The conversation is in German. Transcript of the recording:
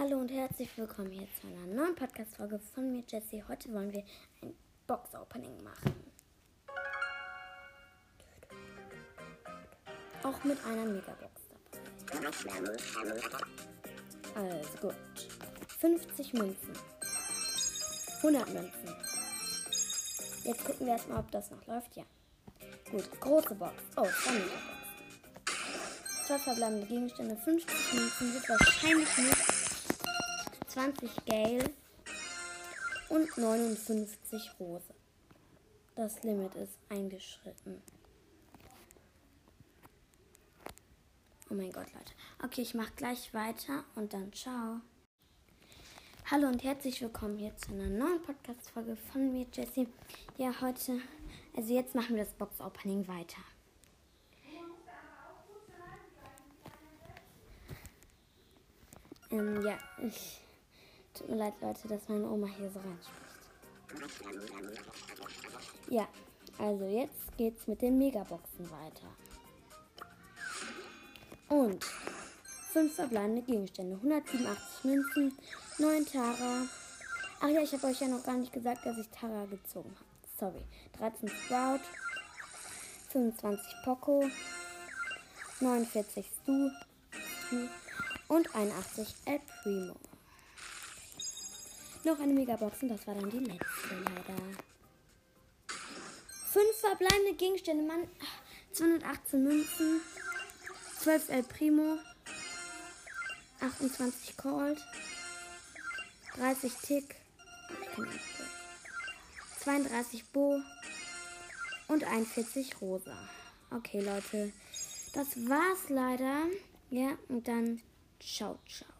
Hallo und herzlich willkommen hier zu einer neuen Podcast-Folge von mir, Jessie. Heute wollen wir ein Box-Opening machen. Auch mit einer Megabox dabei. Also gut. 50 Münzen. 100 Münzen. Jetzt gucken wir erstmal, ob das noch läuft. Ja. Gut, große Box. Oh, zwei Megabox. Zwei verbleibende Gegenstände, 50 Münzen, wird wahrscheinlich nicht 20 Gale und 59 Rose. Das Limit ist eingeschritten. Oh mein Gott, Leute. Okay, ich mache gleich weiter und dann ciao. Hallo und herzlich willkommen hier zu einer neuen Podcast-Folge von mir, Jessie. Ja, heute, also jetzt machen wir das Box-Opening weiter. Ähm, ja, ich Tut mir leid, Leute, dass meine Oma hier so reinspricht. Ja, also jetzt geht's mit den Megaboxen weiter. Und fünf verbleibende Gegenstände, 187 Münzen, 9 Tara. Ach ja, ich habe euch ja noch gar nicht gesagt, dass ich Tara gezogen habe. Sorry. 13 Sprout, 25 Poco, 49 Stu und 81 El Primo. Noch eine Megabox und das war dann die letzte leider. Fünf verbleibende Gegenstände, Mann. 218 Münzen, 12 El Primo, 28 Cold, 30 Tick, 32 Bo und 41 Rosa. Okay, Leute, das war's leider. Ja, und dann ciao, ciao.